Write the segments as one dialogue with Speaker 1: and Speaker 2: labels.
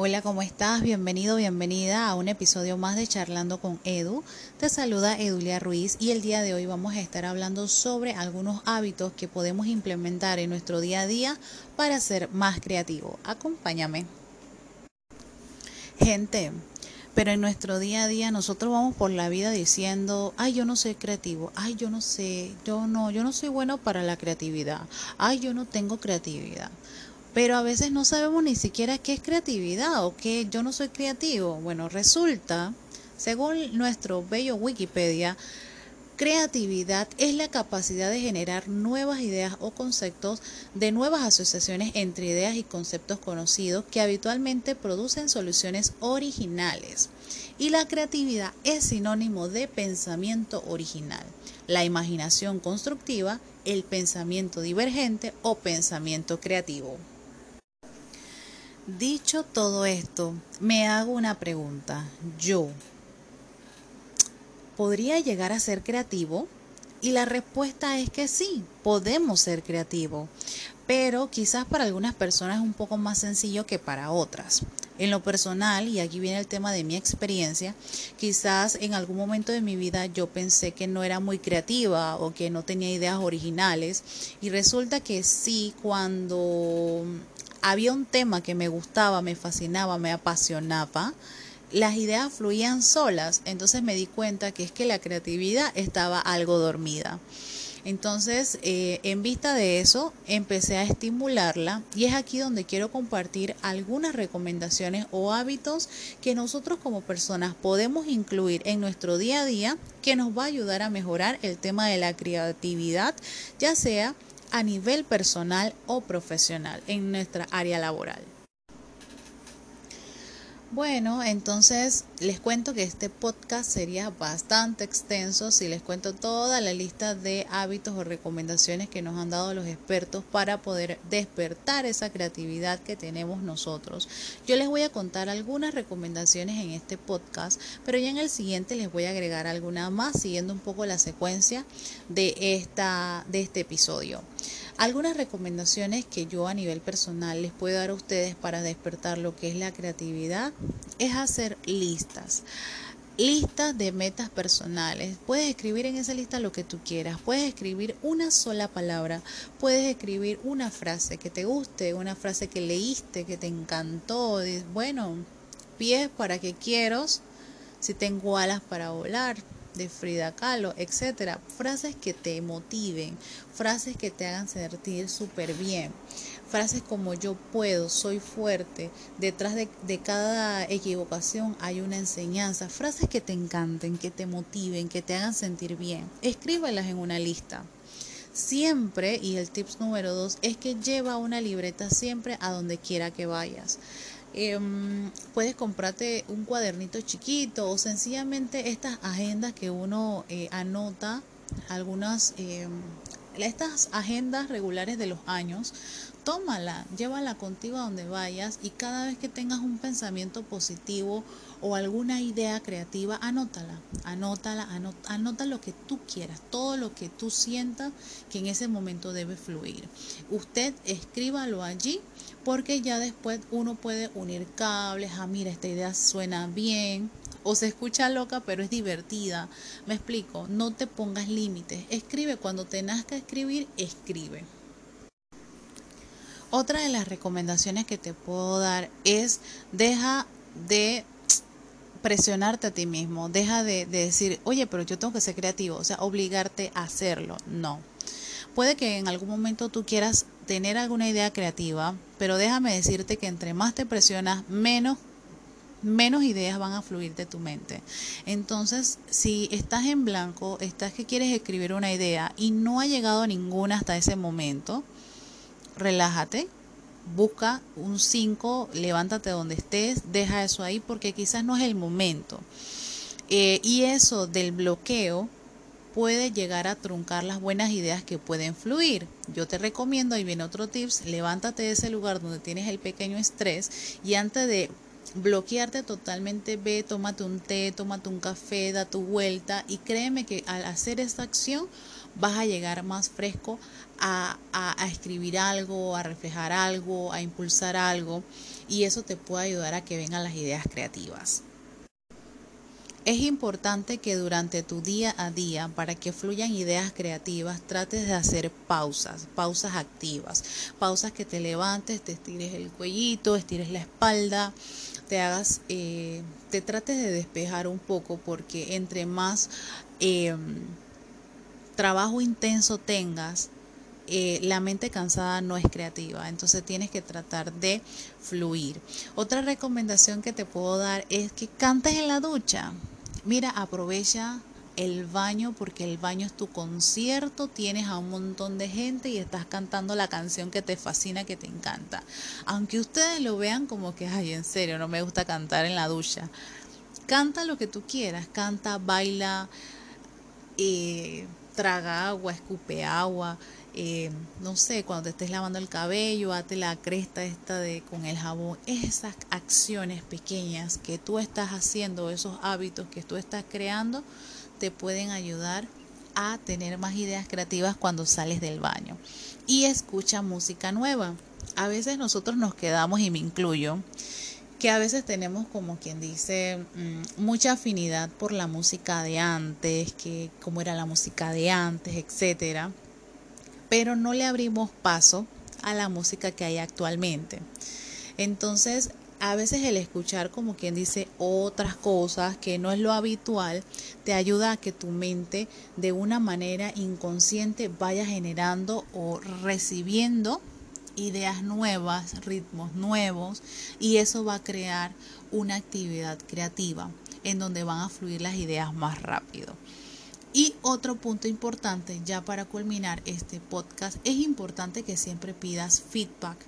Speaker 1: Hola, ¿cómo estás? Bienvenido, bienvenida a un episodio más de Charlando con Edu. Te saluda Edulia Ruiz y el día de hoy vamos a estar hablando sobre algunos hábitos que podemos implementar en nuestro día a día para ser más creativo. Acompáñame. Gente, pero en nuestro día a día nosotros vamos por la vida diciendo, ay, yo no soy creativo, ay, yo no sé, yo no, yo no soy bueno para la creatividad, ay, yo no tengo creatividad pero a veces no sabemos ni siquiera qué es creatividad o qué yo no soy creativo. Bueno, resulta, según nuestro bello Wikipedia, creatividad es la capacidad de generar nuevas ideas o conceptos de nuevas asociaciones entre ideas y conceptos conocidos que habitualmente producen soluciones originales. Y la creatividad es sinónimo de pensamiento original, la imaginación constructiva, el pensamiento divergente o pensamiento creativo. Dicho todo esto, me hago una pregunta. Yo, ¿podría llegar a ser creativo? Y la respuesta es que sí, podemos ser creativos, pero quizás para algunas personas es un poco más sencillo que para otras. En lo personal, y aquí viene el tema de mi experiencia, quizás en algún momento de mi vida yo pensé que no era muy creativa o que no tenía ideas originales y resulta que sí, cuando había un tema que me gustaba, me fascinaba, me apasionaba, las ideas fluían solas, entonces me di cuenta que es que la creatividad estaba algo dormida. Entonces, eh, en vista de eso, empecé a estimularla y es aquí donde quiero compartir algunas recomendaciones o hábitos que nosotros como personas podemos incluir en nuestro día a día que nos va a ayudar a mejorar el tema de la creatividad, ya sea a nivel personal o profesional en nuestra área laboral. Bueno, entonces les cuento que este podcast sería bastante extenso si les cuento toda la lista de hábitos o recomendaciones que nos han dado los expertos para poder despertar esa creatividad que tenemos nosotros. Yo les voy a contar algunas recomendaciones en este podcast, pero ya en el siguiente les voy a agregar alguna más siguiendo un poco la secuencia de esta de este episodio. Algunas recomendaciones que yo a nivel personal les puedo dar a ustedes para despertar lo que es la creatividad es hacer listas. Listas de metas personales. Puedes escribir en esa lista lo que tú quieras. Puedes escribir una sola palabra. Puedes escribir una frase que te guste, una frase que leíste, que te encantó. Bueno, pies para que quiero, si tengo alas para volar de Frida Kahlo, etcétera. Frases que te motiven, frases que te hagan sentir súper bien. Frases como yo puedo, soy fuerte, detrás de, cada equivocación hay una enseñanza. Frases que te encanten, que te motiven, que te hagan sentir bien. Escríbelas en una lista. Siempre, y el tips número dos, es que lleva una libreta siempre a donde quiera que vayas. Em, puedes comprarte un cuadernito chiquito o sencillamente estas agendas que uno eh, anota, algunas, em, estas agendas regulares de los años, tómala, llévala contigo a donde vayas y cada vez que tengas un pensamiento positivo o alguna idea creativa, anótala, anótala, anota, lo que tú quieras, todo lo que tú sientas que en ese momento debe fluir. Usted escríbalo allí porque ya después uno puede unir cables, ah, mira, esta idea suena bien, o se escucha loca, pero es divertida. Me explico, no te pongas límites. Escribe cuando te nazca escribir, escribe. Otra de las recomendaciones que te puedo dar es deja de presionarte a ti mismo, deja de, de, decir, oye, pero yo tengo que ser creativo, o sea, obligarte a hacerlo. No. Puede que en algún momento tú quieras tener alguna idea creativa, pero déjame decirte que entre más te presionas, menos menos ideas van a fluir de tu mente. Entonces, si estás en blanco, estás que quieres escribir una idea y no ha llegado ninguna hasta ese momento, relájate, busca un 5, levántate donde estés, deja eso ahí porque quizás no es el momento. Eh, y eso del bloqueo puede llegar a truncar las buenas ideas que pueden fluir. Yo te recomiendo, ahí viene otro tips, levántate de ese lugar donde tienes el pequeño estrés y antes de bloquearte totalmente, ve, tómate un té, tómate un café, da tu vuelta y créeme que al hacer esta acción vas a llegar más fresco a, escribir algo, a reflejar algo, a impulsar algo y eso te puede ayudar a que vengan las ideas creativas. Es importante que durante tu día a día, para que fluyan ideas creativas, trates de hacer pausas, pausas activas, pausas que te levantes, te estires el cuellito, estires la espalda, te hagas, eh, te trates de despejar un poco, porque entre más em, trabajo intenso tengas, eh, la mente cansada no es creativa, entonces tienes que tratar de fluir. Otra recomendación que te puedo dar es que cantes en la ducha. Mira, aprovecha el baño porque el baño es tu concierto, tienes a un montón de gente y estás cantando la canción que te fascina, que te encanta. Aunque ustedes lo vean como que, ay, en serio, no me gusta cantar en la ducha. Canta lo que tú quieras, canta, baila, eh, traga agua, escupe agua, eh, no sé, cuando te estés lavando el cabello, hate la cresta esta de con el jabón, esas acciones pequeñas que tú estás haciendo, esos hábitos que tú estás creando, te pueden ayudar a tener más ideas creativas cuando sales del baño. Y escucha música nueva. A veces nosotros nos quedamos, y me incluyo, que a veces tenemos como quien dice mm, mucha afinidad por la música de antes, que cómo era la música de antes, etcétera pero no le abrimos paso a la música que hay actualmente. Entonces, a veces el escuchar como quien dice otras cosas que no es lo habitual, te ayuda a que tu mente de una manera inconsciente vaya generando o recibiendo ideas nuevas, ritmos nuevos y eso va a crear una actividad creativa en donde van a fluir las ideas más rápido. Y otro punto importante, ya para culminar este podcast, es importante que siempre pidas feedback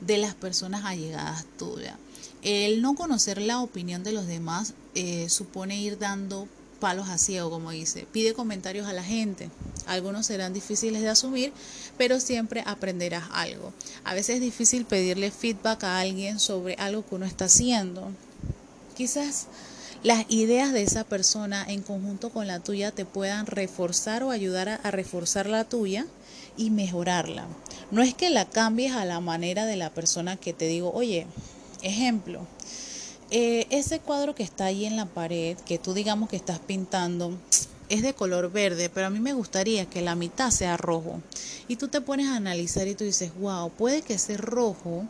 Speaker 1: de las personas allegadas tuyas. El no conocer la opinión de los demás eh, supone ir dando palos a ciego, como dice. Pide comentarios a la gente. Algunos serán difíciles de asumir, pero siempre aprenderás algo. A veces es difícil pedirle feedback a alguien sobre algo que uno está haciendo. Quizás las ideas de esa persona en conjunto con la tuya te puedan reforzar o ayudar a, reforzar la tuya y mejorarla. No es que la cambies a la manera de la persona que te digo, oye, ejemplo, eh, ese cuadro que está ahí en la pared, que tú digamos que estás pintando, es de color verde, pero a mí me gustaría que la mitad sea rojo. Y tú te pones a analizar y tú dices, wow, puede que ese rojo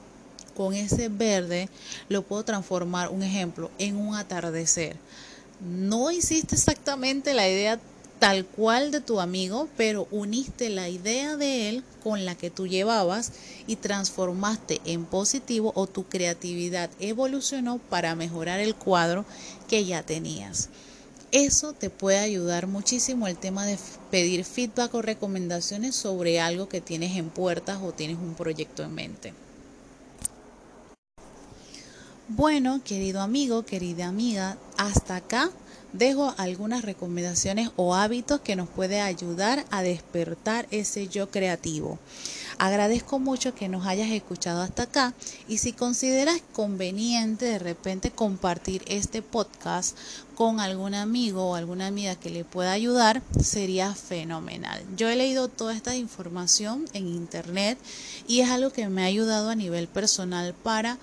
Speaker 1: con ese verde lo puedo transformar, un ejemplo, en un atardecer. No hiciste exactamente la idea tal cual de tu amigo, pero uniste la idea de él con la que tú llevabas y transformaste en positivo o tu creatividad evolucionó para mejorar el cuadro que ya tenías. Eso te puede ayudar muchísimo el tema de pedir feedback o recomendaciones sobre algo que tienes en puertas o tienes un proyecto en mente. Bueno, querido amigo, querida amiga, hasta acá dejo algunas recomendaciones o hábitos que nos puede ayudar a despertar ese yo creativo. Agradezco mucho que nos hayas escuchado hasta acá y si consideras conveniente de repente compartir este podcast con algún amigo o alguna amiga que le pueda ayudar, sería fenomenal. Yo he leído toda esta información en internet y es algo que me ha ayudado a nivel personal para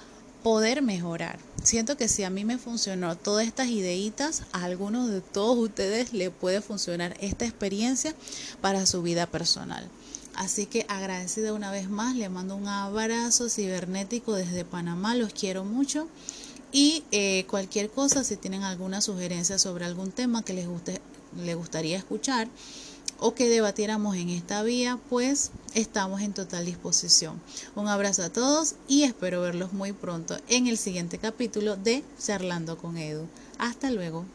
Speaker 1: poder mejorar. Siento que si a mí me funcionó todas estas ideitas, a algunos de todos ustedes le puede funcionar esta experiencia para su vida personal. Así que agradecida una vez más, le mando un abrazo cibernético desde Panamá, los quiero mucho. Y eh, cualquier cosa, si tienen alguna sugerencia sobre algún tema que les, guste, les gustaría escuchar, o que debatiéramos en esta vía, pues estamos en total disposición. Un abrazo a todos y espero verlos muy pronto en el siguiente capítulo de Charlando con Edu. Hasta luego.